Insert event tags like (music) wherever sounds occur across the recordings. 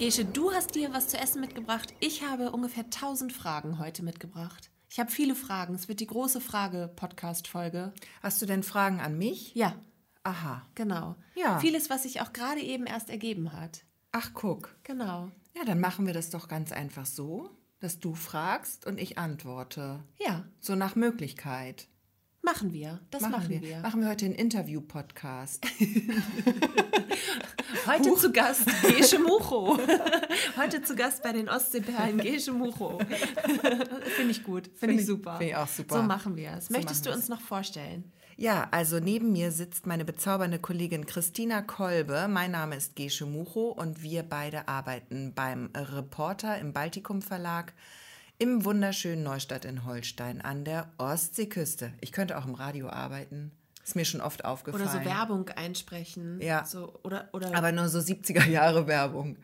Gesche, du hast dir was zu essen mitgebracht. Ich habe ungefähr 1000 Fragen heute mitgebracht. Ich habe viele Fragen. Es wird die große Frage-Podcast-Folge. Hast du denn Fragen an mich? Ja, Aha. genau. Ja. Vieles, was sich auch gerade eben erst ergeben hat. Ach, guck. Genau. Ja, dann machen wir das doch ganz einfach so, dass du fragst und ich antworte. Ja, So nach Möglichkeit. Machen wir. Das machen, wir. Machen wir heute einen Interview-Podcast. (laughs) Heute zu Gast Gesche Mucho. (laughs) Heute zu Gast bei den Ostseeperlen Gesche Mucho. (laughs) Finde ich gut. Finde Find ich ich- super. find ich auch super. So machen wir es. Möchtest machen du uns noch vorstellen? Ja, also neben mir sitzt meine bezaubernde Kollegin Christina Kolbe. Mein Name ist Gesche Mucho und wir beide arbeiten beim Reporter im Baltikum Verlag im wunderschönen Neustadt in Holstein an der Ostseeküste. Ich könnte auch im Radio arbeiten. Ist mir schon oft aufgefallen. Oder so Werbung einsprechen. Ja. So, oder, oder Aber nur so 70er Jahre Werbung.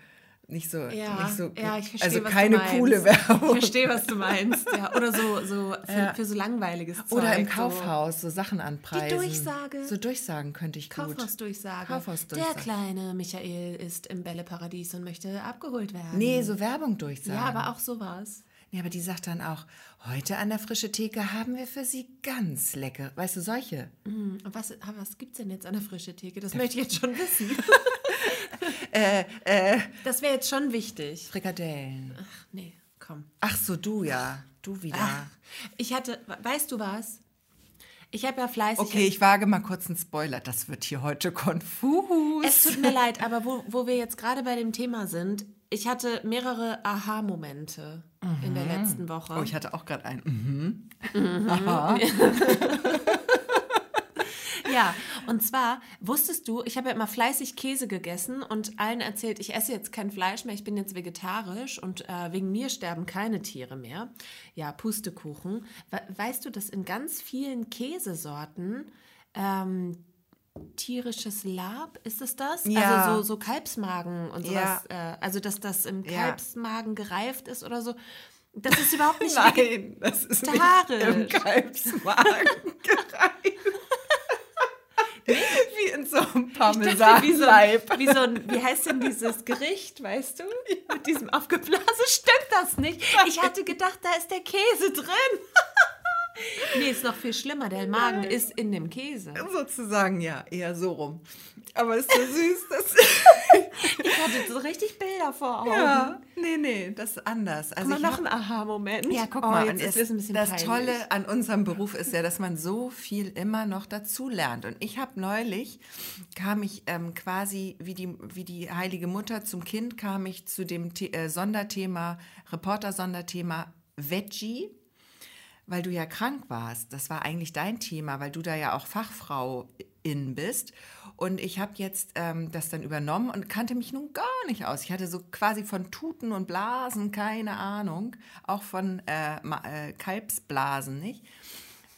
Nicht so, Ja, nicht so ja, ich verstehe, also keine coole Werbung. Ich verstehe, was du meinst. Ja, oder so, so (laughs) für, für so langweiliges Zeug. Oder im so Kaufhaus so Sachen anpreisen. Durchsage. So Durchsagen könnte ich gut. Kaufhausdurchsage. Kaufhausdurchsage. Der kleine Michael ist im Bälleparadies und möchte abgeholt werden. Nee, so Werbung durchsagen. Ja, aber auch sowas. Ja, aber die sagt dann auch, heute an der frische Theke haben wir für Sie ganz lecker, weißt du, solche. Und was, ah, was gibt es denn jetzt an der frischen Theke? Das möchte ich jetzt schon wissen. (laughs) (laughs) Äh, Das wäre jetzt schon wichtig. Frikadellen. Ach, nee, komm. Ach so, du ja, du wieder. Ach, ich hatte, weißt du was? Ich habe ja fleißig. Okay, ich wage mal kurz einen Spoiler. Das wird hier heute konfus. Es tut mir leid, aber wo, wo wir jetzt gerade bei dem Thema sind, ich hatte mehrere Aha-Momente in der letzten Woche. oh, ich hatte auch gerade einen. Mhm. (laughs) Ja, und zwar wusstest du, ich habe ja immer fleißig Käse gegessen und allen erzählt, ich esse jetzt kein Fleisch mehr, ich bin jetzt vegetarisch und äh, wegen mir sterben keine Tiere mehr. Ja, Pustekuchen. We weißt du, dass in ganz vielen Käsesorten ähm, tierisches Lab, ist es das? Ja. Also so, so Kalbsmagen und sowas. Ja. Äh, also, dass das im Ja. Gereift ist oder so. Das ist überhaupt nicht (laughs) Nein, das ist nicht im Kalbsmagen (laughs) gereift. Wie in so einem dachte, wie, so Parmesanleib. wie so ein, wie heißt denn dieses Gericht, weißt du? Mit diesem Aufgeblasen stimmt das nicht. Ich hatte gedacht, da ist der Käse drin. (laughs) (laughs) nee, ist noch viel schlimmer. Der Magen ist in dem Käse. Sozusagen, ja, eher so rum. Aber ist so süß, das. (laughs) Ich hatte so richtig Bilder vor Augen. ja, nee, nee, das ist anders. Also Mal noch ein Aha-Moment. Ja, guck Oh, mal, jetzt ist es ein bisschen das peinlich. Tolle an unserem Beruf ist ja, dass man so viel immer noch dazu lernt. Und ich habe neulich, kam ich ähm, quasi wie die, wie die Heilige Mutter zum Kind, kam ich zu dem The äh, Sonderthema, Reporter-Sonderthema Veggie, weil du ja krank warst. Das war eigentlich dein Thema, weil du da ja auch Fachfrau in bist. Und ich habe jetzt ähm, das dann übernommen und kannte mich nun gar nicht aus. Ich hatte so quasi von Tuten und Blasen keine Ahnung, auch von äh, äh, Kalbsblasen nicht.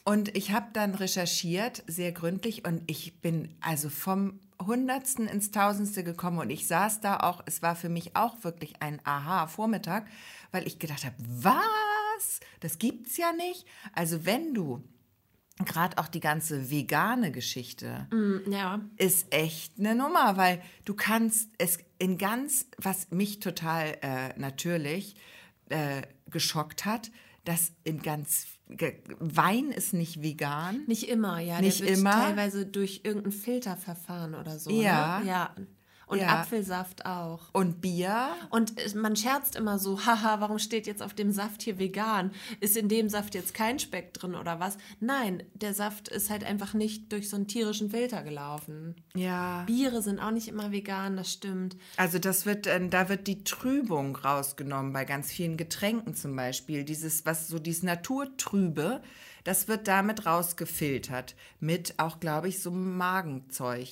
Und ich habe dann recherchiert, sehr gründlich, und ich bin also vom Hundertsten ins Tausendste gekommen und ich saß da auch, es war für mich auch wirklich ein Aha-Vormittag, weil ich gedacht habe, was? Das gibt's ja nicht. Also wenn du gerade auch die ganze vegane Geschichte Mm, Ja. ist echt eine Nummer, weil du kannst es in ganz, was mich total äh, natürlich äh, geschockt hat, dass in ganz Wein ist nicht vegan. Nicht immer, ja. Nicht immer? teilweise durch irgendein Filterverfahren oder so. Ja. Ne? Ja. Und Ja. Apfelsaft auch. Und Bier, Und man scherzt immer so, (laughs) haha, warum steht jetzt auf dem Saft hier vegan? Ist in dem Saft jetzt kein Speck drin oder was? Nein, der Saft ist halt einfach nicht durch so einen tierischen Filter gelaufen. ja. Biere sind auch nicht immer vegan, das stimmt. Also das wird, äh, da wird die Trübung rausgenommen bei ganz vielen Getränken zum Beispiel. Dieses, was so dieses Naturtrübe, das wird damit rausgefiltert. Mit auch, glaube ich, so Magenzeug.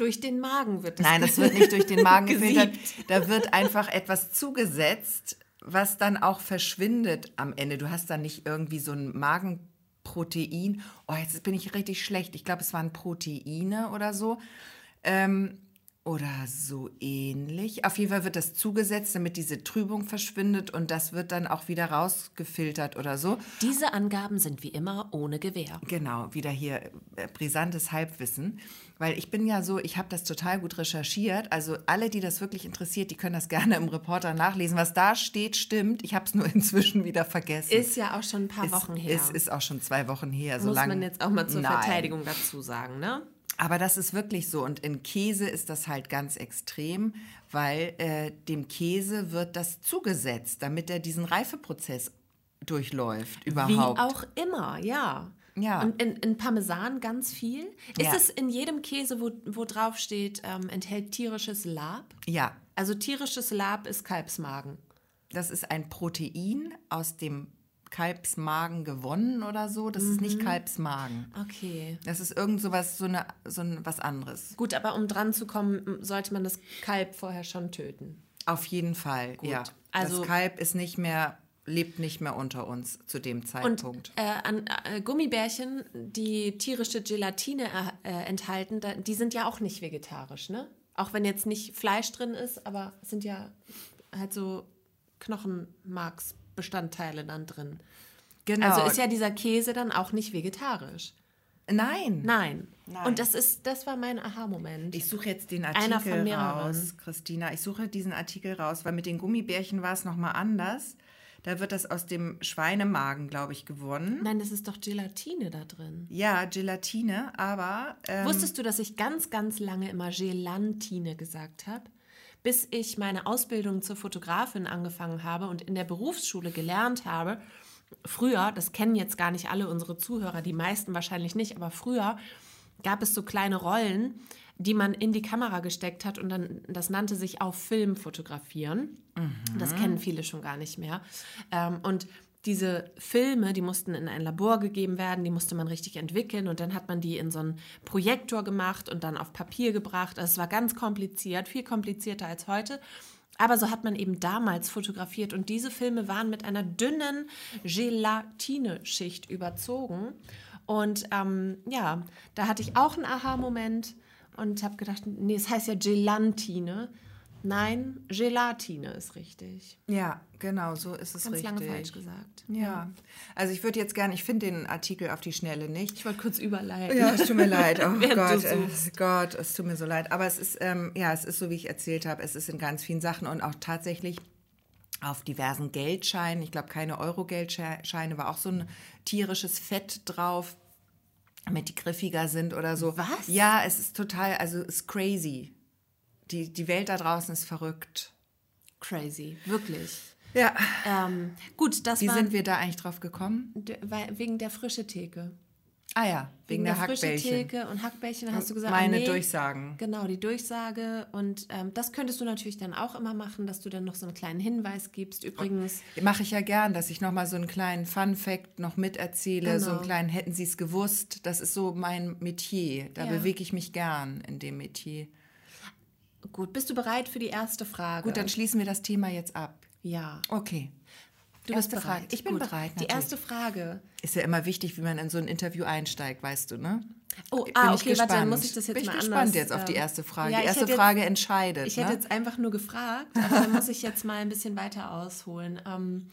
Durch den Magen wird das. Nein, das wird (laughs) nicht durch den Magen gefiltert. Da wird einfach etwas zugesetzt, was dann auch verschwindet am Ende. Du hast dann nicht irgendwie so ein Magenprotein. Oh, jetzt bin ich richtig schlecht. Ich glaube, es waren Proteine oder so. Ähm, oder so ähnlich. Auf jeden Fall wird das zugesetzt, damit diese Trübung verschwindet und das wird dann auch wieder rausgefiltert oder so. Diese Angaben sind wie immer ohne Gewähr. Genau, wieder hier äh, brisantes Halbwissen, weil ich bin ja so, ich habe das total gut recherchiert. Also alle, die das wirklich interessiert, die können das (laughs) gerne im Reporter nachlesen. Was da steht, stimmt. Ich habe es nur (laughs) inzwischen wieder vergessen. Ist ja auch schon ein paar ist, Wochen her. Es ist auch schon zwei Wochen her. So Muss lang, man jetzt auch mal zur Nein. Verteidigung dazu sagen, ne? Aber das ist wirklich so. Und in Käse ist das halt ganz extrem, weil äh, dem Käse wird das zugesetzt, damit er diesen Reifeprozess durchläuft überhaupt. Wie auch immer, ja. Ja. Und in, in Parmesan ganz viel. Ist Ja. es in jedem Käse, wo, wo drauf steht, ähm, enthält tierisches Lab? Ja, Also tierisches Lab ist Kalbsmagen. das ist ein Protein aus dem Kalbsmagen gewonnen oder so. Das ist Mhm. nicht Kalbsmagen. Okay. Das ist irgend sowas, so, eine, so ein, was anderes. Gut, aber um dran zu kommen, sollte man das Kalb vorher schon töten. Auf jeden Fall, ja. Also- das Kalb ist nicht mehr, lebt nicht mehr unter uns zu dem Und Zeitpunkt. äh, an äh, Gummibärchen, die tierische Gelatine äh, äh, enthalten, da, die sind ja auch nicht vegetarisch, ne? Auch wenn jetzt nicht Fleisch drin ist, aber es sind ja halt so Knochenmarksbestandteile dann drin. genau. Also ist ja dieser Käse dann auch nicht vegetarisch. Nein. Nein. Nein. Und das ist, das war mein Aha-Moment. Ich suche jetzt den Einer Artikel raus, Christina. Ich suche diesen Artikel raus, weil mit den Gummibärchen war es nochmal anders. Da wird das aus dem Schweinemagen, glaube ich, gewonnen. Nein, das ist doch Gelatine da drin. Ja, Gelatine, aber ähm, Wusstest du, dass ich ganz, ganz lange immer Gelantine gesagt habe? Bis ich meine Ausbildung zur Fotografin angefangen habe und in der Berufsschule gelernt habe, früher, das kennen jetzt gar nicht alle unsere Zuhörer, die meisten wahrscheinlich nicht, aber früher gab es so kleine Rollen, die man in die Kamera gesteckt hat und dann, das nannte sich auf Film fotografieren. Das kennen viele schon gar nicht mehr. Ähm, und diese Filme, die mussten in ein Labor gegeben werden, die musste man richtig entwickeln und dann hat man die in so einen Projektor gemacht und dann auf Papier gebracht. Also es war ganz kompliziert, viel komplizierter als heute. Aber so hat man eben damals fotografiert und diese Filme waren mit einer dünnen Gelatineschicht überzogen. Und ähm, ja, da hatte ich auch einen Aha-Moment und habe gedacht, nee, es heißt ja Gelantine. Nein, Gelatine ist richtig. ja, genau, so ist es Ganz richtig. lange falsch gesagt. Ja, also ich würde jetzt gerne, ich finde den Artikel auf die Schnelle nicht. Ich wollte kurz überleiten. Ja, es tut mir leid. (laughs) Oh Gott, äh. Gott, es tut mir so leid. Aber es ist, ähm, ja, es ist so, wie ich erzählt habe. Es ist in ganz vielen Sachen und auch tatsächlich auf diversen Geldscheinen. Ich glaube, keine Euro-Geldscheine war auch so ein tierisches Fett drauf, damit die griffiger sind oder so. Was? Ja, es ist total, also es ist crazy. Die, die Welt da draußen ist verrückt. Crazy, wirklich. Ja. Ähm, gut, das Wie war sind wir da eigentlich drauf gekommen? wegen der frische Theke. Ah ja, wegen, der, frische Hackbällchen. Theke und Hackbällchen hast du gesagt. Meine ah, nee, Durchsagen. Genau, die Durchsage. Und ähm, das könntest du natürlich dann auch immer machen, dass du dann noch so einen kleinen Hinweis gibst. Übrigens, Mache ich ja gern, dass ich noch mal so einen kleinen Fun-Fact noch miterzähle, so einen Genau. kleinen hätten Sie es gewusst. Das ist so mein Metier. Da Ja. bewege ich mich gern in dem Metier. Gut, bist du bereit für die erste Frage? Gut, dann schließen wir das Thema jetzt ab. ja. Okay. Du Erste bist bereit. Frage. Ich bin Gut. bereit, Die natürlich. erste Frage. Ist ja immer wichtig, wie man in so ein Interview einsteigt, weißt du, ne? Oh, Bin ah, ich okay, warte, dann gespannt. muss ich das jetzt Bin ich mal gespannt anders, jetzt auf die ähm, erste Frage. ja, die ich erste hätte jetzt- Frage entscheidet. Ich ne? hätte jetzt einfach nur gefragt, aber dann muss ich jetzt mal ein bisschen weiter ausholen. Ähm,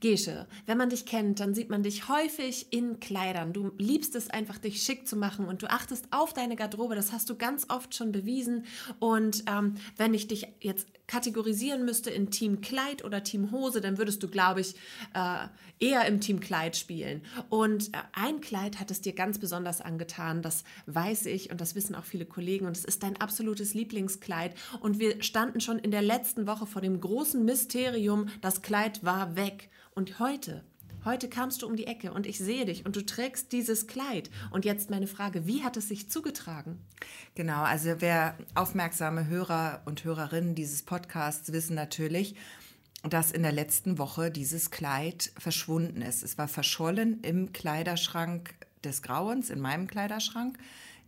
Gesche, wenn man dich kennt, dann sieht man dich häufig in Kleidern. Du liebst es einfach, dich schick zu machen und du achtest auf deine Garderobe. Das hast du ganz oft schon bewiesen. Und ähm, wenn ich dich jetzt kategorisieren müsste in Team Kleid oder Team Hose, dann würdest du, glaube ich, äh, eher im Team Kleid spielen. Und äh, ein Kleid hat es dir ganz besonders angetan. Das weiß ich und das wissen auch viele Kollegen. Und es ist dein absolutes Lieblingskleid. Und wir standen schon in der letzten Woche vor dem großen Mysterium, das Kleid war weg. Und heute, heute kamst du um die Ecke und ich sehe dich und du trägst dieses Kleid. Und jetzt meine Frage, wie hat es sich zugetragen? Genau, also wer aufmerksame Hörer und Hörerinnen dieses Podcasts wissen natürlich, dass in der letzten Woche dieses Kleid verschwunden ist. Es war verschollen im Kleiderschrank des Grauens, in meinem Kleiderschrank.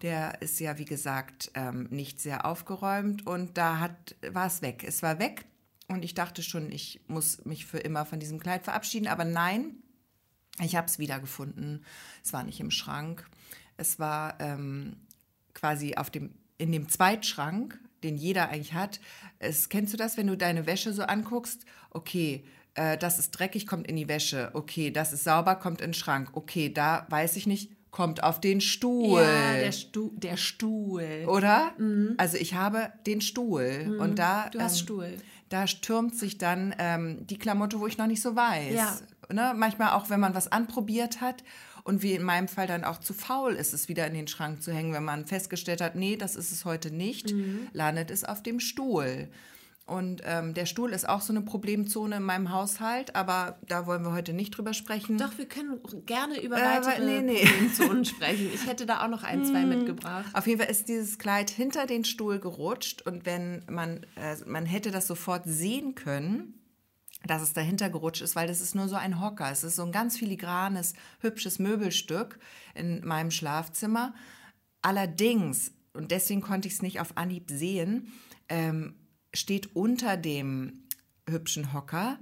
Der ist ja, wie gesagt, ähm, nicht sehr aufgeräumt und da war es weg. Es war weg und ich dachte schon, ich muss mich für immer von diesem Kleid verabschieden, aber nein, ich habe es wiedergefunden. Es war nicht im Schrank. Es war ähm, quasi auf dem, in dem Zweitschrank, den jeder eigentlich hat. Es, kennst du das, wenn du deine Wäsche so anguckst? Okay, äh, das ist dreckig, kommt in die Wäsche. Okay, das ist sauber, kommt in den Schrank. Okay, da weiß ich nicht, kommt auf den Stuhl. Ja, der, Stu der Stuhl. Oder? Also ich habe den Stuhl. Und da. Du hast ähm, Stuhl. Da stürmt sich dann ähm, die Klamotte, wo ich noch nicht so weiß. Ja. Ne? Manchmal auch, wenn man was anprobiert hat und wie in meinem Fall dann auch zu faul ist, es wieder in den Schrank zu hängen, wenn man festgestellt hat, nee, das ist es heute nicht, Mhm. landet es auf dem Stuhl. Und ähm, der Stuhl ist auch so eine Problemzone in meinem Haushalt, aber da wollen wir heute nicht drüber sprechen. Doch, wir können gerne über Äh, weitere nee, nee. Problemzonen (laughs) sprechen. Ich hätte da auch noch ein, zwei mitgebracht. Auf jeden Fall ist dieses Kleid hinter den Stuhl gerutscht und wenn man, äh, man hätte das sofort sehen können, dass es dahinter gerutscht ist, weil das ist nur so ein Hocker. Es ist so ein ganz filigranes, hübsches Möbelstück in meinem Schlafzimmer. Allerdings, und deswegen konnte ich es nicht auf Anhieb sehen, ähm, steht unter dem hübschen Hocker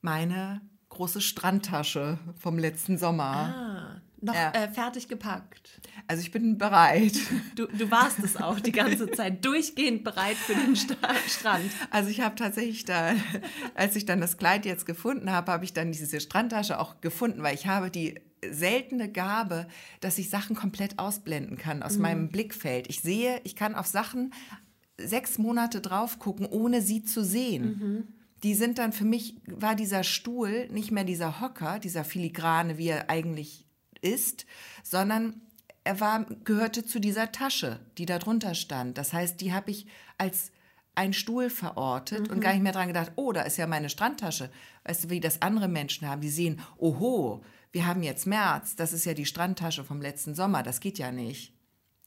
meine große Strandtasche vom letzten Sommer. Ah, noch Ja. äh, fertig gepackt. Also ich bin bereit. Du, du warst es auch die ganze (laughs) Zeit, durchgehend bereit für den Sta Strand. Also ich habe tatsächlich da, als ich dann das Kleid jetzt gefunden habe, habe ich dann diese Strandtasche auch gefunden, weil ich habe die seltene Gabe, dass ich Sachen komplett ausblenden kann aus meinem Blickfeld. Ich sehe, ich kann auf Sachen sechs Monate drauf gucken, ohne sie zu sehen. Die sind dann für mich, war dieser Stuhl nicht mehr dieser Hocker, dieser Filigrane, wie er eigentlich ist, sondern er war, gehörte zu dieser Tasche, die da drunter stand. Das heißt, die habe ich als ein Stuhl verortet und gar nicht mehr dran gedacht, oh, da ist ja meine Strandtasche. Weißt du, wie das andere Menschen haben, die sehen, oho, wir haben jetzt März, das ist ja die Strandtasche vom letzten Sommer, das geht ja nicht.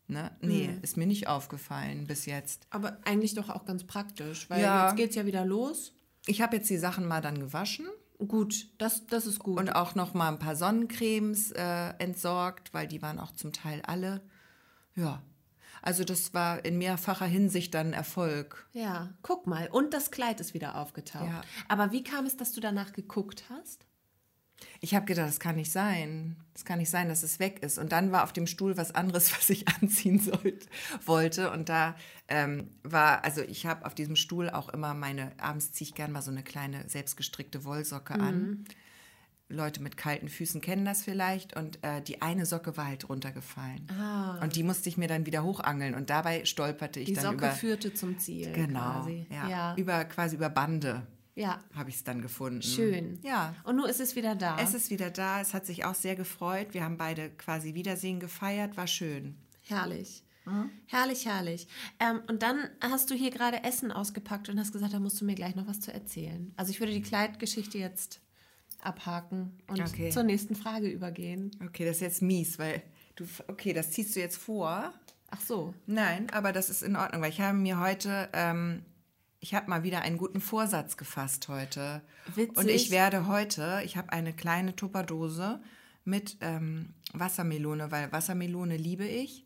Ne? Nee, ist mir nicht aufgefallen bis jetzt. Aber eigentlich doch auch ganz praktisch, weil Ja. jetzt geht's ja wieder los. Ich habe jetzt die Sachen mal dann gewaschen Gut, das, das ist gut. und auch noch mal ein paar Sonnencremes äh, entsorgt, weil die waren auch zum Teil alle. Ja, also das war in mehrfacher Hinsicht dann Erfolg. ja, guck mal. Und das Kleid ist wieder aufgetaucht. Ja. Aber wie kam es, dass du danach geguckt hast? Ich habe gedacht, das kann nicht sein. Das kann nicht sein, dass es weg ist. Und dann war auf dem Stuhl was anderes, (laughs) was ich anziehen sollte, wollte. Und da ähm, war, also ich habe auf diesem Stuhl auch immer meine, abends ziehe ich gern mal so eine kleine selbstgestrickte Wollsocke an. Leute mit kalten Füßen kennen das vielleicht. Und äh, die eine Socke war halt runtergefallen. Und die musste ich mir dann wieder hochangeln. Und dabei stolperte ich Die dann Socke über. führte zum Ziel. Genau. Ja, ja. Über, quasi über Bande ja. habe ich es dann gefunden. Schön. Ja. Und nun ist es wieder da. Es ist wieder da, es hat sich auch sehr gefreut. Wir haben beide quasi Wiedersehen gefeiert, war schön. Herrlich. Mhm. Herrlich, herrlich. Ähm, und dann hast du hier gerade Essen ausgepackt und hast gesagt, da musst du mir gleich noch was zu erzählen. Also ich würde die Kleidgeschichte jetzt abhaken und Okay. zur nächsten Frage übergehen. Okay, das ist jetzt mies, weil du, okay, das ziehst du jetzt vor. Ach so. Nein, aber das ist in Ordnung, weil ich habe mir heute, ähm, ich habe mal wieder einen guten Vorsatz gefasst heute. Witzig. Und ich werde heute, ich habe eine kleine Tupperdose mit ähm, Wassermelone, weil Wassermelone liebe ich.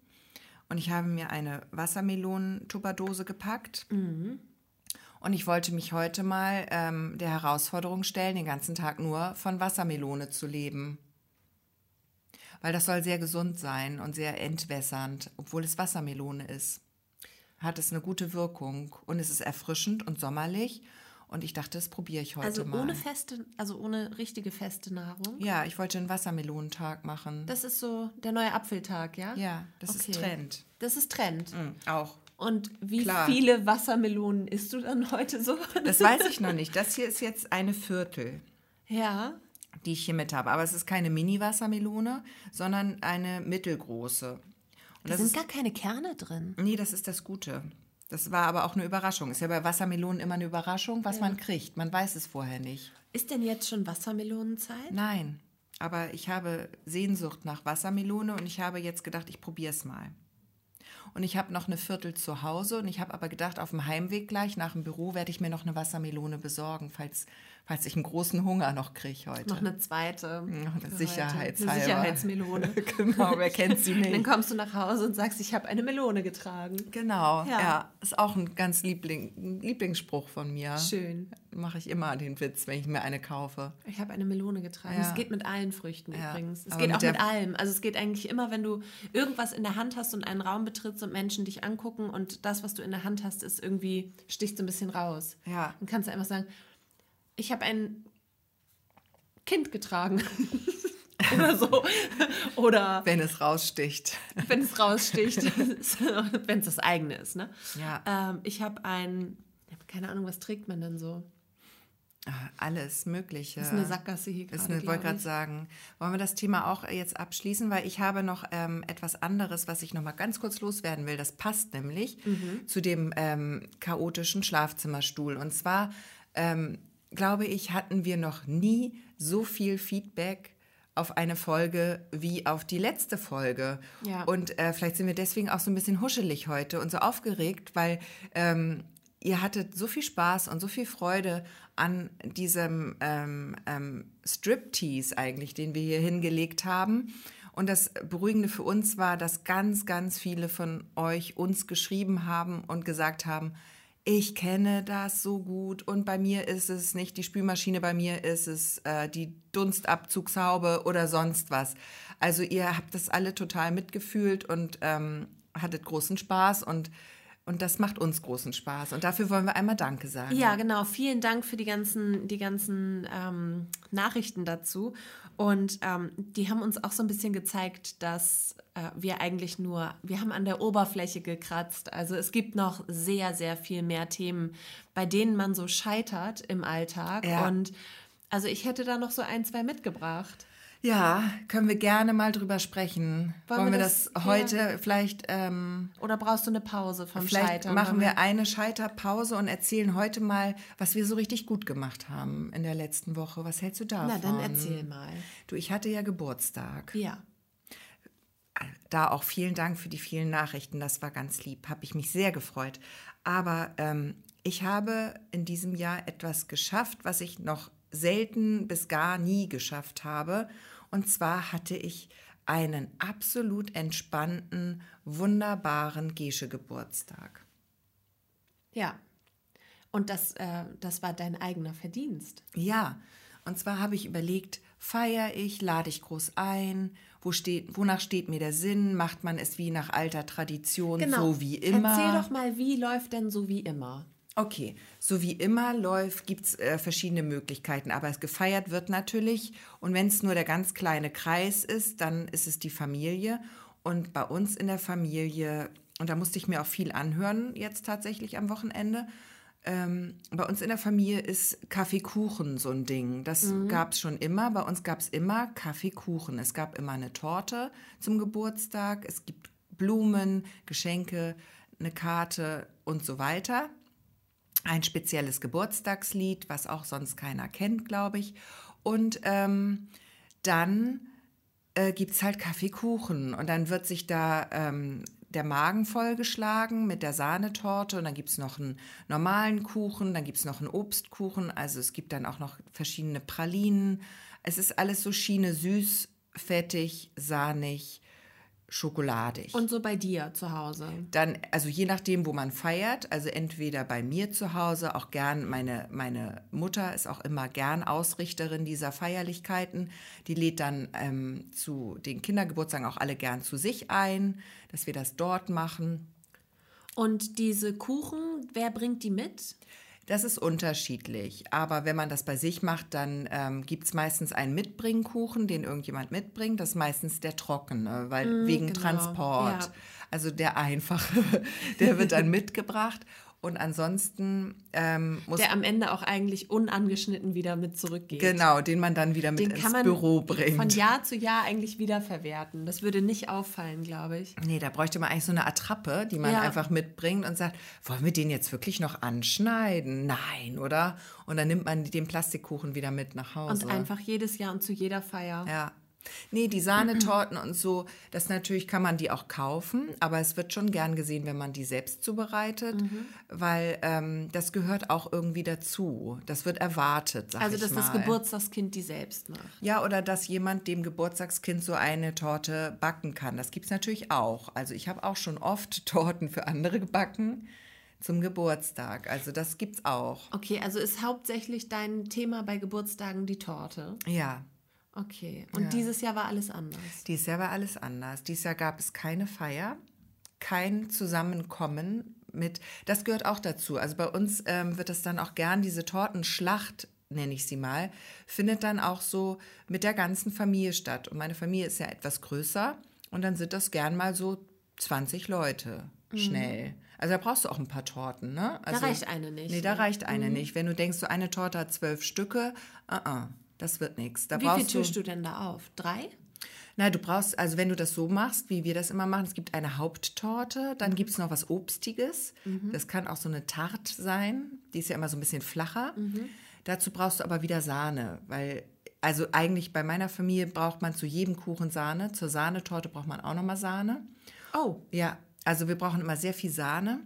Und ich habe mir eine Wassermelonen-Tupperdose gepackt. Und ich wollte mich heute mal ähm, der Herausforderung stellen, den ganzen Tag nur von Wassermelone zu leben. Weil das soll sehr gesund sein und sehr entwässernd, obwohl es Wassermelone ist. Hat es eine gute Wirkung und es ist erfrischend und sommerlich. Und ich dachte, das probiere ich heute Also mal. ohne feste, also ohne richtige feste Nahrung. ja, ich wollte einen Wassermelonentag machen. Das ist so der neue Apfeltag, ja? ja, das Okay. ist Trend. Das ist Trend. Mhm, auch. Und wie Klar. viele Wassermelonen isst du dann heute so? Das weiß ich noch nicht. Das hier ist jetzt eine Viertel. ja. die ich hier mit habe. Aber es ist keine Mini-Wassermelone, sondern eine mittelgroße. Und Da sind ist, gar keine Kerne drin. nee, das ist das Gute. Das war aber auch eine Überraschung. Ist ja bei Wassermelonen immer eine Überraschung, was man kriegt. Man weiß es vorher nicht. Ist denn jetzt schon Wassermelonenzeit? Nein, aber ich habe Sehnsucht nach Wassermelone und ich habe jetzt gedacht, ich probiere es mal. Und ich habe noch eine Viertel zu Hause und ich habe aber gedacht, auf dem Heimweg gleich nach dem Büro werde ich mir noch eine Wassermelone besorgen, falls, falls ich einen großen Hunger noch kriege heute. Noch eine zweite. Noch eine Sicherheitshalber. Eine Sicherheitsmelone. (laughs) genau, wer kennt sie nicht? Dann kommst du nach Hause und sagst, ich habe eine Melone getragen. Genau, ja. Ja. Ist auch ein ganz Liebling, ein Lieblingsspruch von mir. Schön. Mache ich immer den Witz, wenn ich mir eine kaufe. Ich habe eine Melone getragen. Ja. Es geht mit allen Früchten Ja, übrigens. Es geht mit auch mit allem. Also es geht eigentlich immer, wenn du irgendwas in der Hand hast und einen Raum betrittst und Menschen dich angucken und das, was du in der Hand hast, ist irgendwie, sticht so ein bisschen raus. Ja. Dann kannst du einfach sagen, ich habe ein Kind getragen. (laughs) Oder so. Oder Wenn es raussticht. wenn es raussticht, (laughs) (laughs) wenn es das eigene ist. Ne? Ja. Ähm, ich habe ein, keine Ahnung, was trägt man denn so? Alles Mögliche. Das ist eine Sackgasse hier gerade, eine, wollte gerade sagen, wollen wir das Thema auch jetzt abschließen, weil ich habe noch ähm, etwas anderes, was ich noch mal ganz kurz loswerden will. Das passt nämlich Mhm. zu dem ähm, chaotischen Schlafzimmerstuhl. Und zwar ähm, glaube ich, hatten wir noch nie so viel Feedback auf eine Folge wie auf die letzte Folge. Ja. Und äh, vielleicht sind wir deswegen auch so ein bisschen huschelig heute und so aufgeregt, weil ähm, ihr hattet so viel Spaß und so viel Freude an diesem ähm, ähm, Striptease eigentlich, den wir hier hingelegt haben. Und das Beruhigende für uns war, dass ganz, ganz viele von euch uns geschrieben haben und gesagt haben, ich kenne das so gut und bei mir ist es nicht die Spülmaschine, bei mir ist es äh, die Dunstabzugshaube oder sonst was. Also ihr habt das alle total mitgefühlt und ähm, hattet großen Spaß und, und das macht uns großen Spaß. Und dafür wollen wir einmal Danke sagen. Ja, genau. Vielen Dank für die ganzen, die ganzen ähm, Nachrichten dazu. Und ähm, die haben uns auch so ein bisschen gezeigt, dass äh, wir eigentlich nur, wir haben an der Oberfläche gekratzt. Also es gibt noch sehr, sehr viel mehr Themen, bei denen man so scheitert im Alltag. Ja. Und also ich hätte da noch so ein, zwei mitgebracht. Ja, können wir gerne mal drüber sprechen. Wollen, Wollen wir das, das- heute ja. vielleicht, ähm, Oder brauchst du eine Pause vom vielleicht Scheitern? machen wir eine Scheiterpause und erzählen heute mal, was wir so richtig gut gemacht haben in der letzten Woche. Was hältst du davon? Na, dann erzähl mal. Du, ich hatte ja Geburtstag. Ja. Da auch vielen Dank für die vielen Nachrichten. Das war ganz lieb. Habe ich mich sehr gefreut. Aber ähm, ich habe in diesem Jahr etwas geschafft, was ich noch selten bis gar nie geschafft habe. Und zwar hatte ich einen absolut entspannten, wunderbaren Gesche-Geburtstag. Ja. Und das, äh, das war dein eigener Verdienst. Ja, und zwar habe ich überlegt, feiere ich, lade ich groß ein, wo steht, wonach steht mir der Sinn, macht man es wie nach alter Tradition, so wie immer. Genau. Erzähl doch mal, wie läuft denn so wie immer? Okay, so wie immer läuft, gibt es äh, verschiedene Möglichkeiten, aber es gefeiert wird natürlich und wenn es nur der ganz kleine Kreis ist, dann ist es die Familie und bei uns in der Familie, und da musste ich mir auch viel anhören jetzt tatsächlich am Wochenende, ähm, bei uns in der Familie ist Kaffeekuchen so ein Ding. Das gab es schon immer. Bei uns gab es immer Kaffeekuchen. Es gab immer eine Torte zum Geburtstag. Es gibt Blumen, Geschenke, eine Karte und so weiter ein spezielles Geburtstagslied, was auch sonst keiner kennt, glaube ich. Und ähm, dann äh, gibt es halt Kaffeekuchen und dann wird sich da ähm, der Magen vollgeschlagen mit der Sahnetorte und dann gibt es noch einen normalen Kuchen, dann gibt es noch einen Obstkuchen, also es gibt dann auch noch verschiedene Pralinen. Es ist alles so Schiene süß, fettig, sahnig, schokoladig. Und so bei dir zu Hause. Dann, also je nachdem, wo man feiert, also entweder bei mir zu Hause, auch gern, meine, meine Mutter ist auch immer gern Ausrichterin dieser Feierlichkeiten. Die lädt dann ähm, zu den Kindergeburtstagen auch alle gern zu sich ein, dass wir das dort machen. Und diese Kuchen, wer bringt die mit? Das ist unterschiedlich, aber wenn man das bei sich macht, dann ähm, gibt es meistens einen Mitbringkuchen, den irgendjemand mitbringt. Das ist meistens der trockene, weil wegen genau, Transport. ja. Also der einfache, (laughs) der wird dann mitgebracht. Und ansonsten ähm, muss Der am Ende auch eigentlich unangeschnitten wieder mit zurückgeht. genau, den man dann wieder mit Den ins kann man Büro bringt. von Jahr zu Jahr eigentlich wiederverwerten. Das würde nicht auffallen, glaube ich. Nee, da bräuchte man eigentlich so eine Attrappe, die man Ja. einfach mitbringt und sagt, wollen wir den jetzt wirklich noch anschneiden? Nein, oder? Und dann nimmt man den Plastikkuchen wieder mit nach Hause. Und einfach jedes Jahr und zu jeder Feier. Ja. Nee, die Sahnetorten (clears throat) und so, das natürlich kann man die auch kaufen, aber es wird schon gern gesehen, wenn man die selbst zubereitet, Mhm. weil ähm, das gehört auch irgendwie dazu. Das wird erwartet, sag Also, dass das Geburtstagskind die selbst macht. Ja, oder dass jemand dem Geburtstagskind so eine Torte backen kann. Das gibt es natürlich auch. Also ich habe auch schon oft (laughs) Torten für andere gebacken zum Geburtstag. Also das gibt's auch. Okay, also ist hauptsächlich dein Thema bei Geburtstagen die Torte. Ja. Okay. Und Ja. dieses Jahr war alles anders. Dieses Jahr war alles anders. Dieses Jahr gab es keine Feier, kein Zusammenkommen mit. Das gehört auch dazu. Also bei uns ähm, wird es dann auch gern diese Tortenschlacht nenne ich sie mal, findet dann auch so mit der ganzen Familie statt. Und meine Familie ist ja etwas größer und dann sind das gern mal so 20 Leute schnell. Also da brauchst du auch ein paar Torten, ne? Also, Mhm. reicht eine nicht, Nee, da ne? reicht eine nicht. Wenn du denkst, so eine Torte hat zwölf Stücke, uh -uh, das wird nichts. Da Wie viel brauchst du denn da auf? Drei? na, du brauchst, also wenn du das so machst, wie wir das immer machen, es gibt eine Haupttorte, dann gibt es noch was Obstiges. Das kann auch so eine Tarte sein, die ist ja immer so ein bisschen flacher. Dazu brauchst du aber wieder Sahne, weil, also eigentlich bei meiner Familie braucht man zu jedem Kuchen Sahne, zur Sahnetorte braucht man auch nochmal Sahne. Oh, Ja, also wir brauchen immer sehr viel Sahne.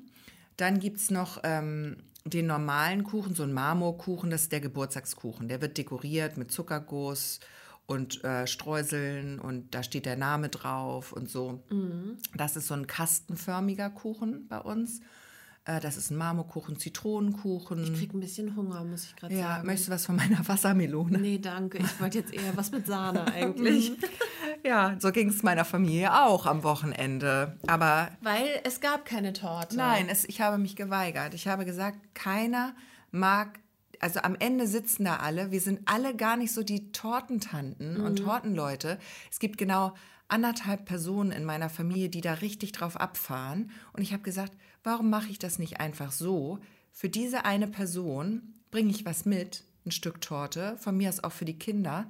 Dann gibt es noch ähm, den normalen Kuchen, so einen Marmorkuchen, das ist der Geburtstagskuchen. Der wird dekoriert mit Zuckerguss und äh, Streuseln und da steht der Name drauf und so. Das ist so ein kastenförmiger Kuchen bei uns. Äh, das ist ein Marmorkuchen, Zitronenkuchen. ich krieg ein bisschen Hunger, muss ich gerade ja, sagen. möchtest du was von meiner Wassermelone? Nee, danke. Ich wollte jetzt eher was mit Sahne eigentlich. (laughs) (laughs) Ja, so ging es meiner Familie auch am Wochenende. Aber Weil es gab keine Torte. Nein, es, ich habe mich geweigert. Ich habe gesagt, keiner mag, also am Ende sitzen da alle, wir sind alle gar nicht so die Tortentanten und Tortenleute. Es gibt genau anderthalb Personen in meiner Familie, die da richtig drauf abfahren. Und ich habe gesagt, warum mache ich das nicht einfach so? Für diese eine Person bringe ich was mit, ein Stück Torte, von mir aus auch für die Kinder.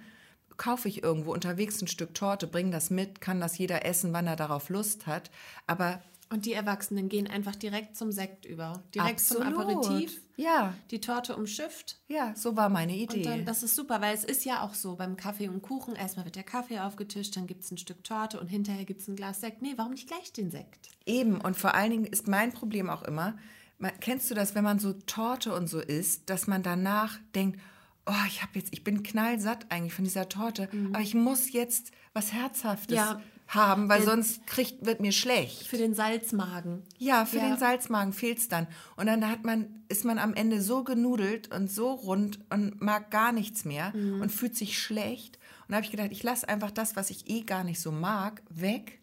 Kaufe ich irgendwo unterwegs ein Stück Torte, bringe das mit, kann das jeder essen, wann er darauf Lust hat. Aber Und die Erwachsenen gehen einfach direkt zum Sekt über. Direkt zum Absolut. Aperitif. Ja, Die Torte umschifft. ja, so war meine Idee. dann, das ist super, weil es ist ja auch so beim Kaffee und Kuchen. Erstmal wird der Kaffee aufgetischt, dann gibt es ein Stück Torte und hinterher gibt es ein Glas Sekt. Nee, warum nicht gleich den Sekt? Eben, und vor allen Dingen ist mein Problem auch immer, kennst du das, wenn man so Torte und so isst, dass man danach denkt, oh, ich habe jetzt, ich bin knallsatt eigentlich von dieser Torte, aber ich muss jetzt was Herzhaftes Ja. haben, weil sonst kriegt, wird mir schlecht. Für den Salzmagen. Ja, für Ja. den Salzmagen fehlt's dann. Und dann hat man, ist man am Ende so genudelt und so rund und mag gar nichts mehr Mhm. und fühlt sich schlecht. Und da habe ich gedacht, ich lasse einfach das, was ich eh gar nicht so mag, weg.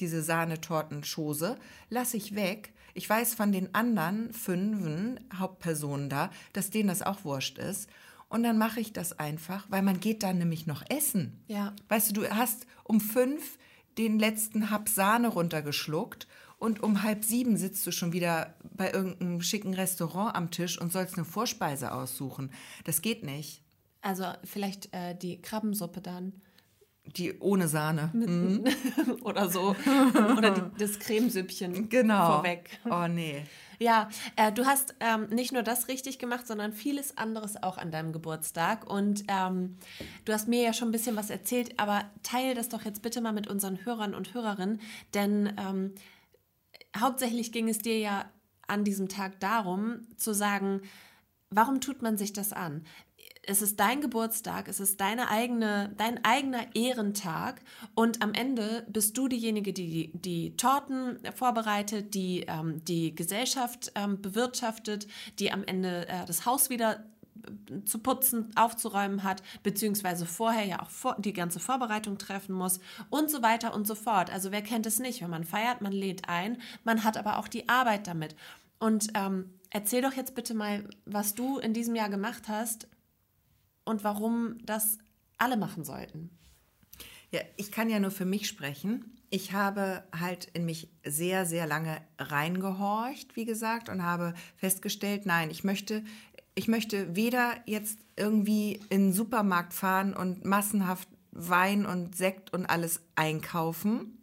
Diese Sahnetortenschose lasse ich weg. Ich weiß von den anderen fünfen Hauptpersonen da, dass denen das auch wurscht ist. Und dann mache ich das einfach, weil man geht dann nämlich noch essen. Ja. Weißt du, du hast um fünf den letzten Hab Sahne runtergeschluckt und um halb sieben sitzt du schon wieder bei irgendeinem schicken Restaurant am Tisch und sollst eine Vorspeise aussuchen. Das geht nicht. Also vielleicht äh, die Krabbensuppe dann. Die ohne Sahne. (laughs) Oder so. Oder die, das Cremesüppchen Genau. vorweg. Oh nee. Ja, äh, du hast ähm, nicht nur das richtig gemacht, sondern vieles anderes auch an deinem Geburtstag. Und ähm, du hast mir ja schon ein bisschen was erzählt, aber teile das doch jetzt bitte mal mit unseren Hörern und Hörerinnen, denn ähm, hauptsächlich ging es dir ja an diesem Tag darum, zu sagen, warum tut man sich das an? Es ist dein Geburtstag, es ist deine eigene, dein eigener Ehrentag und am Ende bist du diejenige, die die, Torten vorbereitet, die ähm, die Gesellschaft ähm, bewirtschaftet, die am Ende äh, das Haus wieder äh, zu putzen, aufzuräumen hat, beziehungsweise vorher ja auch vor, die ganze Vorbereitung treffen muss und so weiter und so fort. Also wer kennt es nicht, wenn man feiert, man lädt ein, man hat aber auch die Arbeit damit. Und ähm, erzähl doch jetzt bitte mal, was du in diesem Jahr gemacht hast und warum das alle machen sollten. Ja, ich kann ja nur für mich sprechen. Ich habe halt in mich sehr, sehr lange reingehorcht, wie gesagt, und habe festgestellt, nein, ich möchte, ich möchte weder jetzt irgendwie in den Supermarkt fahren und massenhaft Wein und Sekt und alles einkaufen,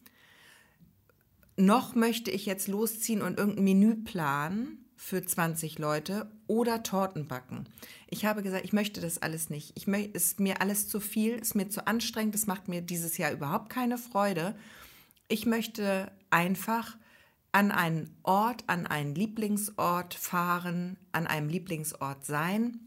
noch möchte ich jetzt losziehen und irgendein Menü planen für 20 Leute oder Torten backen. Ich habe gesagt, ich möchte das alles nicht. Ich möchte, ist mir alles zu viel, ist mir zu anstrengend, es macht mir dieses Jahr überhaupt keine Freude. Ich möchte einfach an einen Ort, an einen Lieblingsort fahren, an einem Lieblingsort sein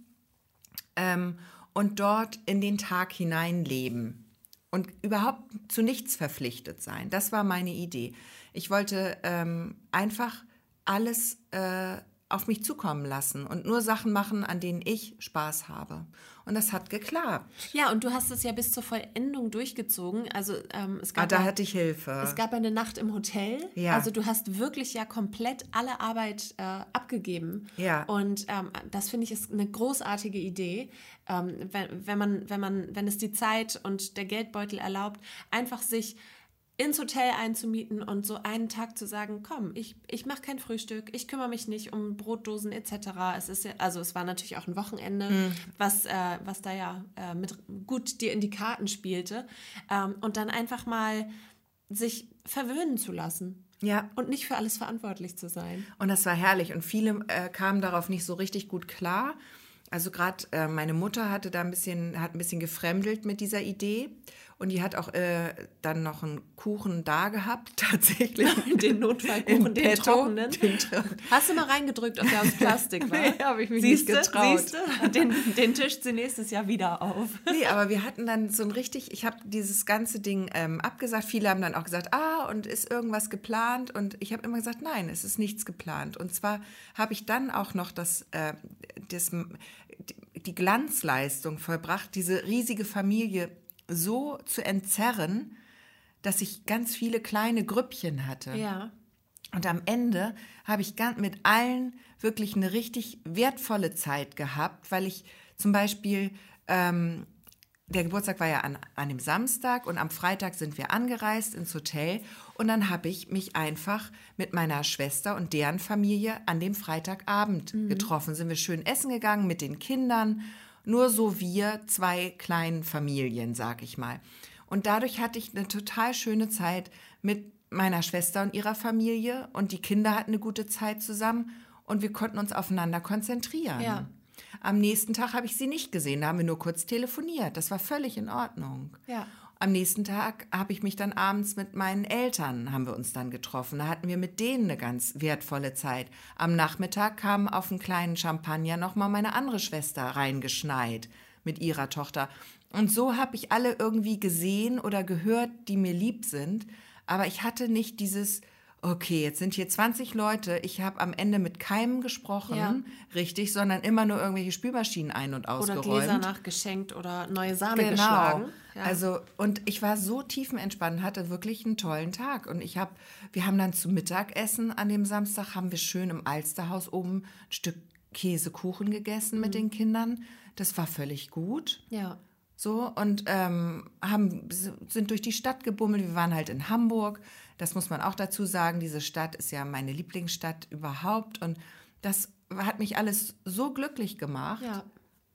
ähm, und dort in den Tag hineinleben und überhaupt zu nichts verpflichtet sein. Das war meine Idee. Ich wollte ähm, einfach alles äh, auf mich zukommen lassen und nur Sachen machen, an denen ich Spaß habe. Und das hat geklappt. Ja, und du hast es ja bis zur Vollendung durchgezogen. Also ähm, es gab ah, da hatte ich Hilfe. Es gab eine Nacht im Hotel. Ja. Also du hast wirklich ja komplett alle Arbeit äh, abgegeben. Ja. Und ähm, das finde ich ist eine großartige Idee, ähm, wenn, wenn man, wenn man, wenn es die Zeit und der Geldbeutel erlaubt, einfach sich ins Hotel einzumieten und so einen Tag zu sagen, komm, ich, ich mache kein Frühstück, ich kümmere mich nicht um Brotdosen etc. Es ist ja, also es war natürlich auch ein Wochenende, Mhm. was, äh, was da ja äh, mit gut dir in die Karten spielte. Ähm, und dann einfach mal sich verwöhnen zu lassen Ja. und nicht für alles verantwortlich zu sein. Und das war herrlich. Und viele äh, kamen darauf nicht so richtig gut klar. Also gerade äh, meine Mutter hatte da ein bisschen, hat ein bisschen gefremdelt mit dieser Idee. Und die hat auch äh, dann noch einen Kuchen da gehabt, (laughs) tatsächlich. Den Notfallkuchen, den Petto. trockenen. Den tro- Hast du mal reingedrückt, ob der aus Plastik (laughs) war? Nee, hab ich mich Siehste, nicht getraut. Siehste, (laughs) den, den tischt sie nächstes Jahr wieder auf. Nee, aber wir hatten dann so ein richtig, ich habe dieses ganze Ding ähm, abgesagt. Viele haben dann auch gesagt, ah, und ist irgendwas geplant? Und ich habe immer gesagt, nein, es ist nichts geplant. Und zwar habe ich dann auch noch das, äh, das, die Glanzleistung vollbracht, diese riesige Familie so zu entzerren, dass ich ganz viele kleine Grüppchen hatte. Ja. Und am Ende habe ich ganz mit allen wirklich eine richtig wertvolle Zeit gehabt, weil ich zum Beispiel, ähm, der Geburtstag war ja an, an dem Samstag und am Freitag sind wir angereist ins Hotel und dann habe ich mich einfach mit meiner Schwester und deren Familie an dem Freitagabend getroffen. Sind wir schön essen gegangen mit den Kindern, nur so wir zwei kleinen Familien, sag ich mal. Und dadurch hatte ich eine total schöne Zeit mit meiner Schwester und ihrer Familie und die Kinder hatten eine gute Zeit zusammen und wir konnten uns aufeinander konzentrieren. Ja. Am nächsten Tag habe ich sie nicht gesehen, da haben wir nur kurz telefoniert. Das war völlig in Ordnung. Ja. Am nächsten Tag habe ich mich dann abends mit meinen Eltern, haben wir uns dann getroffen. Da hatten wir mit denen eine ganz wertvolle Zeit. Am Nachmittag kam auf einen kleinen Champagner nochmal meine andere Schwester reingeschneit mit ihrer Tochter. Und so habe ich alle irgendwie gesehen oder gehört, die mir lieb sind. Aber ich hatte nicht dieses, okay, jetzt sind hier 20 Leute, ich habe am Ende mit keinem gesprochen, Ja. richtig, sondern immer nur irgendwelche Spülmaschinen ein- und Oder ausgeräumt. Gläser nachgeschenkt oder neue Sahne Genau. geschlagen. Ja. Also und ich war so tiefenentspannt, hatte wirklich einen tollen Tag und ich habe, wir haben dann zum Mittagessen an dem Samstag haben wir schön im Alsterhaus oben ein Stück Käsekuchen gegessen Mhm. mit den Kindern. Das war völlig gut. ja. So und ähm, haben, sind durch die Stadt gebummelt. Wir waren halt in Hamburg. Das muss man auch dazu sagen. Diese Stadt ist ja meine Lieblingsstadt überhaupt. Und das hat mich alles so glücklich gemacht. Ja.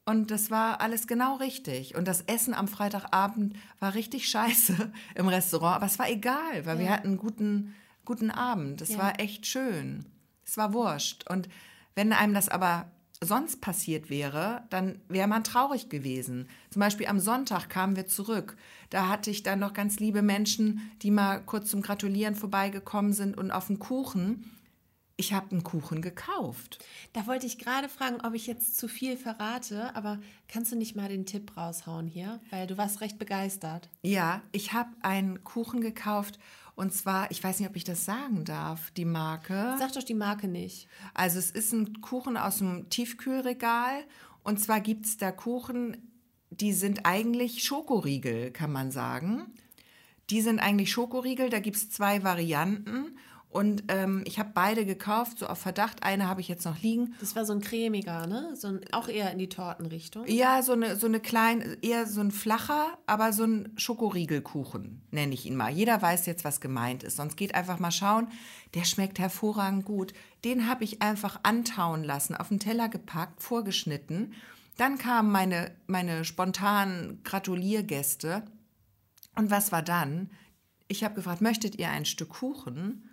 Und das war alles genau richtig. Und das Essen am Freitagabend war richtig scheiße (laughs) im Restaurant. Aber es war egal, weil wir hatten einen guten, guten Abend. Es Ja. war echt schön. Es war wurscht. Und wenn einem das aber sonst passiert wäre, dann wäre man traurig gewesen. Zum Beispiel am Sonntag kamen wir zurück. Da hatte ich dann noch ganz liebe Menschen, die mal kurz zum Gratulieren vorbeigekommen sind und auf den Kuchen. Ich habe einen Kuchen gekauft. Da wollte ich gerade fragen, ob ich jetzt zu viel verrate, aber kannst du nicht mal den Tipp raushauen hier? Weil du warst recht begeistert. Ja, ich habe einen Kuchen gekauft und zwar, ich weiß nicht, ob ich das sagen darf, die Marke. Sag doch die Marke nicht. Also es ist ein Kuchen aus dem Tiefkühlregal und zwar gibt es da Kuchen, die sind eigentlich Schokoriegel, kann man sagen. Die sind eigentlich Schokoriegel, da gibt es zwei Varianten und ähm, ich habe beide gekauft, so auf Verdacht. Eine habe ich jetzt noch liegen. Das war so ein cremiger, ne? So ein, auch eher in die Tortenrichtung. Ja, so eine, so eine kleine, eher so ein flacher, aber so ein Schokoriegelkuchen, nenne ich ihn mal. Jeder weiß jetzt, was gemeint ist. Sonst geht einfach mal schauen. Der schmeckt hervorragend gut. Den habe ich einfach antauen lassen, auf den Teller gepackt, vorgeschnitten. Dann kamen meine, meine spontanen Gratuliergäste. Und was war dann? Ich habe gefragt, möchtet ihr ein Stück Kuchen?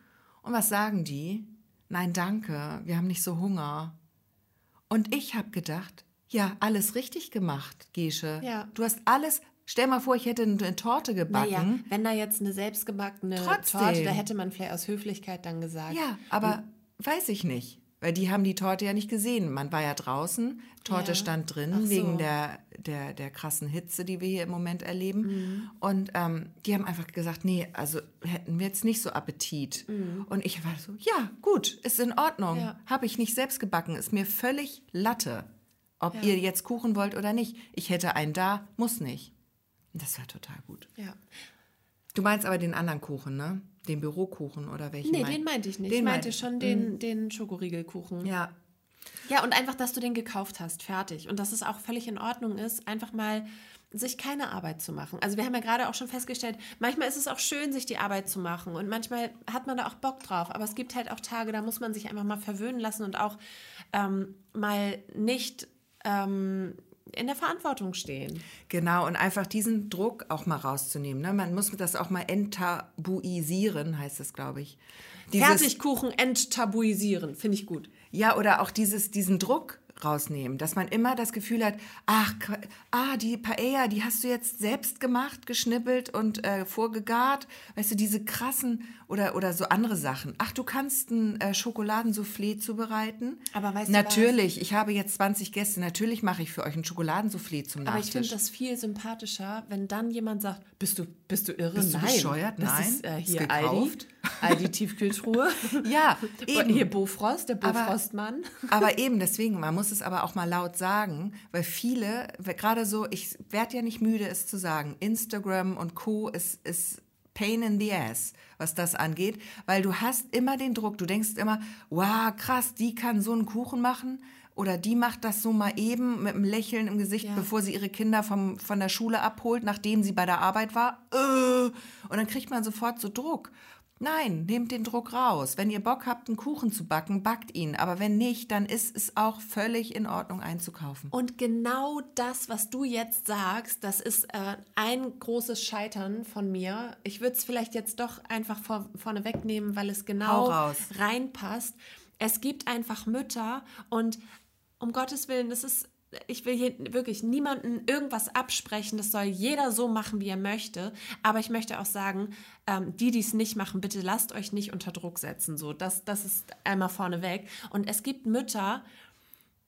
Und was sagen die? nein, danke, wir haben nicht so Hunger. Und ich habe gedacht, ja, alles richtig gemacht, Gesche. Ja. Du hast alles, stell mal vor, ich hätte eine Torte gebacken. Naja, wenn da jetzt eine selbstgebackene Trotzdem. Torte, da hätte man vielleicht aus Höflichkeit dann gesagt. Ja, aber Hm. weiß ich nicht. Weil die haben die Torte ja nicht gesehen. Man war ja draußen, Torte Ja. stand drin, so. wegen der, der, der krassen Hitze, die wir hier im Moment erleben. Mhm. Und ähm, die haben einfach gesagt, nee, also hätten wir jetzt nicht so Appetit. Und ich war so, ja, gut, ist in Ordnung. Mhm. Ja. Habe ich nicht selbst gebacken, ist mir völlig Latte. Ob ihr jetzt Kuchen wollt oder nicht. Ich hätte einen da, muss nicht. Das war total gut. Ja. Du meinst aber den anderen Kuchen, ne? Den Bürokuchen oder welchen? Nee, mein- den meinte ich nicht. Den ich meinte meinte- schon den, den Schokoriegelkuchen. Ja, Ja, und einfach, dass du den gekauft hast, fertig. Und dass es auch völlig in Ordnung ist, einfach mal sich keine Arbeit zu machen. Also wir haben ja gerade auch schon festgestellt, manchmal ist es auch schön, sich die Arbeit zu machen und manchmal hat man da auch Bock drauf. Aber es gibt halt auch Tage, da muss man sich einfach mal verwöhnen lassen und auch ähm, mal nicht ähm, in der Verantwortung stehen. Genau, und einfach diesen Druck auch mal rauszunehmen. Ne? Man muss das auch mal enttabuisieren, heißt es, glaube ich. Dieses, Fertigkuchen enttabuisieren, finde ich gut. Ja, oder auch dieses, diesen Druck rausnehmen, dass man immer das Gefühl hat, ach, ah, die Paella, die hast du jetzt selbst gemacht, geschnippelt und äh, vorgegart. Weißt du, diese krassen oder, oder so andere Sachen. Ach, du kannst ein äh, Schokoladensoufflé zubereiten. Aber weißt du Natürlich, ich habe jetzt 20 Gäste, natürlich mache ich für euch ein Schokoladensoufflé zum Aber ich Nachtisch. finde das viel sympathischer, wenn dann jemand sagt, bist du, bist du irre? Bist du Nein. bescheuert? Das Nein. ist äh, Ist hier gekauft. Aldi, (laughs) Aldi Tiefkühltruhe. Ja, (laughs) Und eben. Hier Bofrost, der Aber- Bofrostmann. Aber eben, deswegen, man muss es aber auch mal laut sagen, weil viele, gerade so, ich werde ja nicht müde, es zu sagen, Instagram und Co. ist, ist pain in the ass, was das angeht, weil du hast immer den Druck, du denkst immer, wow, krass, die kann so einen Kuchen machen oder die macht das so mal eben mit einem Lächeln im Gesicht, Ja. bevor sie ihre Kinder vom, von der Schule abholt, nachdem sie bei der Arbeit war. Äh, und dann kriegt man sofort so Druck. Nein, nehmt den Druck raus. Wenn ihr Bock habt, einen Kuchen zu backen, backt ihn. Aber wenn nicht, dann ist es auch völlig in Ordnung einzukaufen. Und genau das, was du jetzt sagst, das ist äh, ein großes Scheitern von mir. Ich würde es vielleicht jetzt doch einfach vor, vorne wegnehmen, weil es genau reinpasst. Es gibt einfach Mütter und um Gottes Willen, das ist, ich will hier wirklich niemanden irgendwas absprechen. Das soll jeder so machen, wie er möchte. Aber ich möchte auch sagen, ähm, die, die es nicht machen, bitte lasst euch nicht unter Druck setzen. So, das, das ist einmal vorneweg. Und es gibt Mütter,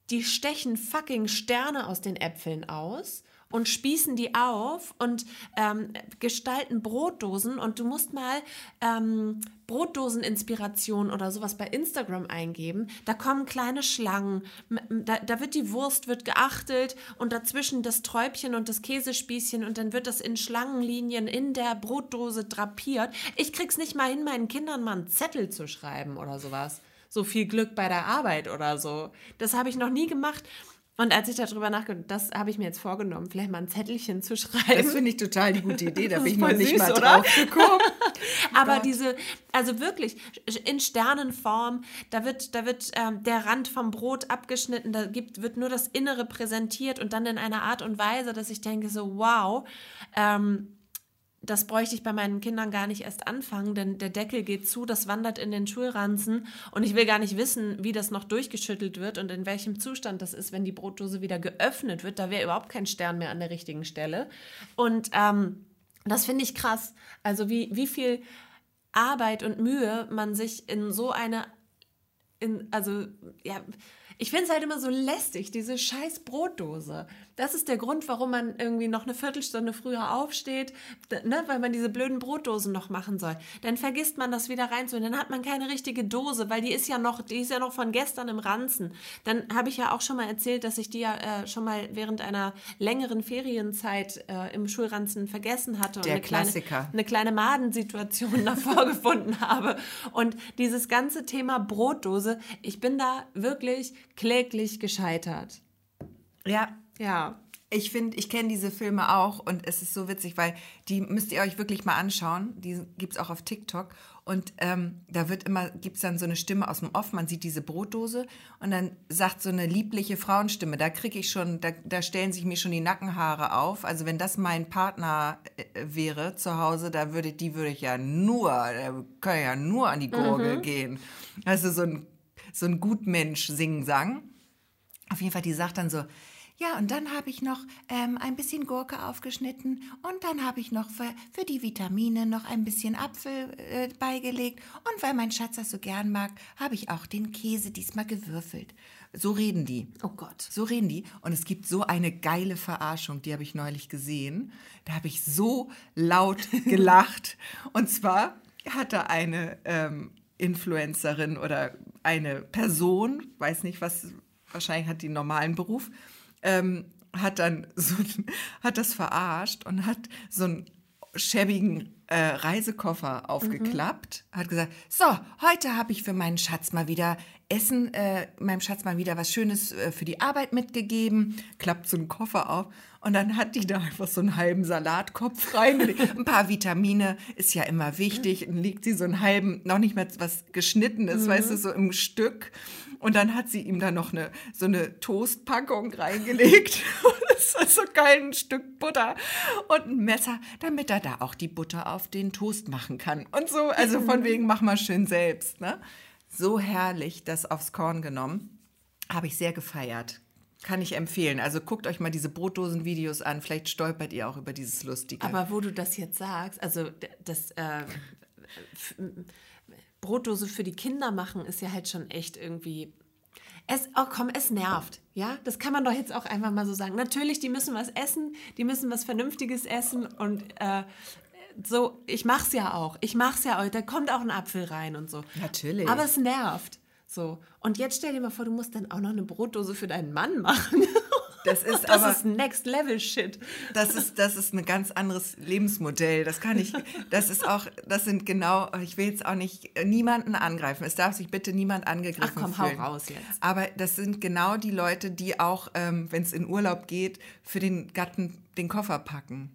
die stechen fucking Sterne aus den Äpfeln aus und spießen die auf und ähm, gestalten Brotdosen und du musst mal ähm, Brotdosen-Inspiration oder sowas bei Instagram eingeben. Da kommen kleine Schlangen, da, da wird die Wurst wird geachtelt und dazwischen das Träubchen und das Käsespießchen und dann wird das in Schlangenlinien in der Brotdose drapiert. Ich krieg's nicht mal hin, meinen Kindern mal einen Zettel zu schreiben oder sowas so viel Glück bei der Arbeit oder so. Das habe ich noch nie gemacht. Und als ich darüber nachgedacht das habe ich mir jetzt vorgenommen, vielleicht mal ein Zettelchen zu schreiben. Das finde ich total die gute Idee. Da (laughs) bin ich noch nicht süß, mal drauf gekommen. (laughs) Aber diese, also wirklich, in Sternenform, da wird, da wird ähm, der Rand vom Brot abgeschnitten, da gibt, wird nur das Innere präsentiert und dann in einer Art und Weise, dass ich denke, so wow, ähm, das bräuchte ich bei meinen Kindern gar nicht erst anfangen, denn der Deckel geht zu, das wandert in den Schulranzen und ich will gar nicht wissen, wie das noch durchgeschüttelt wird und in welchem Zustand das ist, wenn die Brotdose wieder geöffnet wird. Da wäre überhaupt kein Stern mehr an der richtigen Stelle. Und ähm, das finde ich krass. Also wie, wie viel Arbeit und Mühe man sich in so eine, in, also ja, ich finde es halt immer so lästig, diese scheiß Brotdose. Das ist der Grund, warum man irgendwie noch eine Viertelstunde früher aufsteht, ne, weil man diese blöden Brotdosen noch machen soll. Dann vergisst man das wieder reinzuholen. Dann hat man keine richtige Dose, weil die ist ja noch, die ist ja noch von gestern im Ranzen. Dann habe ich ja auch schon mal erzählt, dass ich die ja äh, schon mal während einer längeren Ferienzeit äh, im Schulranzen vergessen hatte. und Der eine kleine- Klassiker. eine kleine Madensituation (laughs) davor gefunden habe. Und dieses ganze Thema Brotdose, ich bin da wirklich kläglich gescheitert. Ja, Ja. Ich finde, ich kenne diese Filme auch und es ist so witzig, weil die müsst ihr euch wirklich mal anschauen. Die gibt es auch auf TikTok. Und ähm, da wird immer, gibt es dann so eine Stimme aus dem Off, man sieht diese Brotdose und dann sagt so eine liebliche Frauenstimme, da kriege ich schon, da, da stellen sich mir schon die Nackenhaare auf. Also wenn das mein Partner äh, wäre zu Hause, da würde die würde ich ja nur, da kann ich ja nur an die Gurgel gehen. Also so ein so ein Gutmensch singen sang. Auf jeden Fall, die sagt dann so, ja, und dann habe ich noch ähm, ein bisschen Gurke aufgeschnitten und dann habe ich noch für, für die Vitamine noch ein bisschen Apfel äh, beigelegt. Und weil mein Schatz das so gern mag, habe ich auch den Käse diesmal gewürfelt. So reden die. Oh Gott. So reden die. Und es gibt so eine geile Verarschung, die habe ich neulich gesehen. Da habe ich so laut (laughs) gelacht. und zwar hatte eine ähm, Influencerin oder eine Person, weiß nicht was, wahrscheinlich hat die einen normalen Beruf, ähm, hat dann (laughs) so, hat das verarscht und hat so einen schäbigen äh, Reisekoffer aufgeklappt, mhm. hat gesagt, so, heute habe ich für meinen Schatz mal wieder Essen, äh, meinem Schatz mal wieder was Schönes äh, für die Arbeit mitgegeben, klappt so einen Koffer auf und dann hat die da einfach so einen halben Salatkopf reingelegt. Ein paar Vitamine ist ja immer wichtig. Dann legt sie so einen halben, noch nicht mal was geschnittenes, mhm. weißt du, so im Stück. Und dann hat sie ihm da noch eine, so eine Toastpackung reingelegt. (laughs) das ist so geil, ein Stück Butter und ein Messer, damit er da auch die Butter auf den Toast machen kann. Und so, also von mhm. wegen, mach mal schön selbst. Ne? So herrlich, das aufs Korn genommen. Habe ich sehr gefeiert. Kann ich empfehlen. Also guckt euch mal diese Brotdosen-Videos an. Vielleicht stolpert ihr auch über dieses Lustige. Aber wo du das jetzt sagst, also das äh, Brotdose für die Kinder machen ist ja halt schon echt irgendwie. Es, oh komm, es nervt. Ja, das kann man doch jetzt auch einfach mal so sagen. Natürlich, die müssen was essen, die müssen was Vernünftiges essen und äh, so, ich mach's ja auch. Ich mach's ja auch. Da kommt auch ein Apfel rein und so. Natürlich. Aber es nervt. So. Und jetzt stell dir mal vor, du musst dann auch noch eine Brotdose für deinen Mann machen. (laughs) Das ist das aber, ist Next Level Shit. Das ist das ist ein ganz anderes Lebensmodell. Das kann ich. Das ist auch. Das sind genau. Ich will jetzt auch nicht niemanden angreifen. Es darf sich bitte niemand angegriffen Ach komm, fühlen. hau raus jetzt. Aber das sind genau die Leute, die auch, ähm, wenn es in Urlaub geht, für den Gatten den Koffer packen.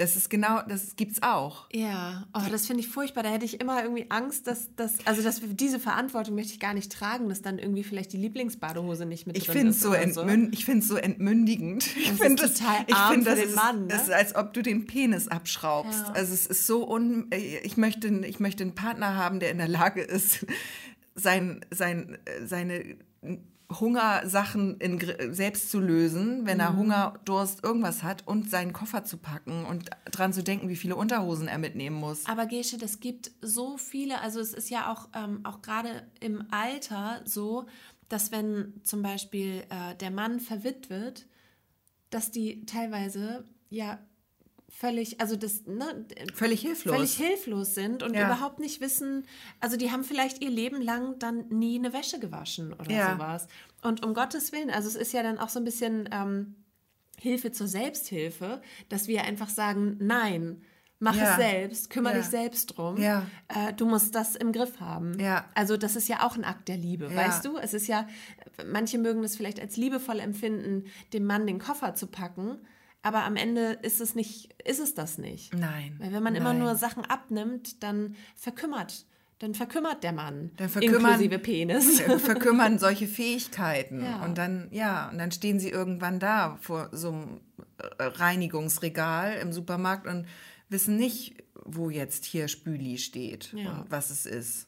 Das ist genau, das gibt's auch. Ja, oh, das finde ich furchtbar. Da hätte ich immer irgendwie Angst, dass das, also dass diese Verantwortung möchte ich gar nicht tragen, dass dann irgendwie vielleicht die Lieblingsbadehose nicht mit ich drin ist. So so. Ich finde es so entmündigend. Das ich finde das total ich arm find, für den Mann. Ne? ist, als ob du den Penis abschraubst. Ja. Also es ist so un. Ich möchte, ich möchte einen Partner haben, der in der Lage ist, sein, sein, seine Hungersachen in, selbst zu lösen, wenn er mhm. Hunger, Durst, irgendwas hat und seinen Koffer zu packen und dran zu denken, wie viele Unterhosen er mitnehmen muss. Aber Gesche, das gibt so viele, also es ist ja auch, ähm, auch gerade im Alter so, dass wenn zum Beispiel äh, der Mann verwitwet, dass die teilweise ja völlig, also das, ne, völlig hilflos. Völlig hilflos sind und ja. überhaupt nicht wissen, also die haben vielleicht ihr Leben lang dann nie eine Wäsche gewaschen oder ja. sowas. Und um Gottes Willen, also es ist ja dann auch so ein bisschen ähm, Hilfe zur Selbsthilfe, dass wir einfach sagen, nein, mach ja. es selbst, kümmere dich selbst drum. Äh, du musst das im Griff haben. Also das ist ja auch ein Akt der Liebe, weißt du? Es ist ja, manche mögen das vielleicht als liebevoll empfinden, dem Mann den Koffer zu packen. Aber am Ende ist es nicht, ist es das nicht. Nein. Weil wenn man nein. immer nur Sachen abnimmt, dann verkümmert, dann verkümmert der Mann. Dann verkümmern, inklusive Penis. (laughs) Verkümmern solche Fähigkeiten. Ja. Und dann, ja, und dann stehen sie irgendwann da vor so einem Reinigungsregal im Supermarkt und wissen nicht, wo jetzt hier Spüli steht ja. und was es ist.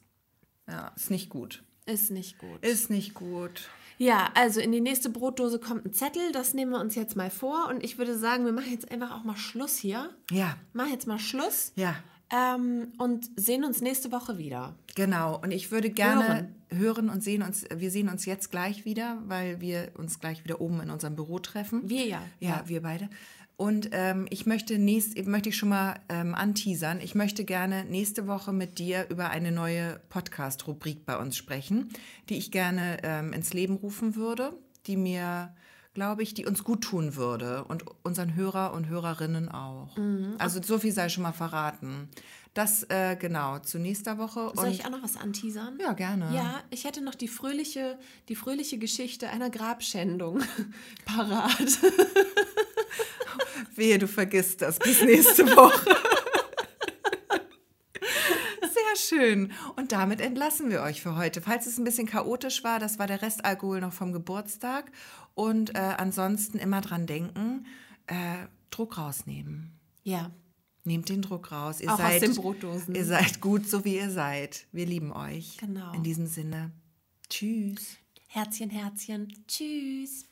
Ja, ist nicht gut. Ist nicht gut. Ist nicht gut. Ja, also in die nächste Brotdose kommt ein Zettel, das nehmen wir uns jetzt mal vor und ich würde sagen, wir machen jetzt einfach auch mal Schluss hier. Ja. Machen jetzt mal Schluss. Ja. Ähm, und sehen uns nächste Woche wieder. Genau. Und ich würde gerne hören. hören. und sehen uns. Wir sehen uns jetzt gleich wieder, weil wir uns gleich wieder oben in unserem Büro treffen. Wir ja. Ja, ja. wir beide. Und ähm, ich möchte nächst, möchte ich schon mal ähm, anteasern. Ich möchte gerne nächste Woche mit dir über eine neue Podcast-Rubrik bei uns sprechen, die ich gerne ähm, ins Leben rufen würde, die mir, glaube ich, die uns gut tun würde und unseren Hörer und Hörerinnen auch. Mhm. Also so viel sei schon mal verraten. Das äh, genau zu nächster Woche. Soll ich auch noch was anteasern? Ja, gerne. Ja, ich hätte noch die fröhliche, die fröhliche Geschichte einer Grabschändung (laughs) parat. (laughs) Wehe, du vergisst das bis nächste Woche. (laughs) Sehr schön. Und damit entlassen wir euch für heute. Falls es ein bisschen chaotisch war, das war der Restalkohol noch vom Geburtstag. Und äh, ansonsten immer dran denken, äh, Druck rausnehmen. Ja. Nehmt den Druck raus. Ihr Auch seid, aus den Brotdosen. Ihr seid gut, so wie ihr seid. Wir lieben euch. Genau. In diesem Sinne. Tschüss. Herzchen, Herzchen. Tschüss.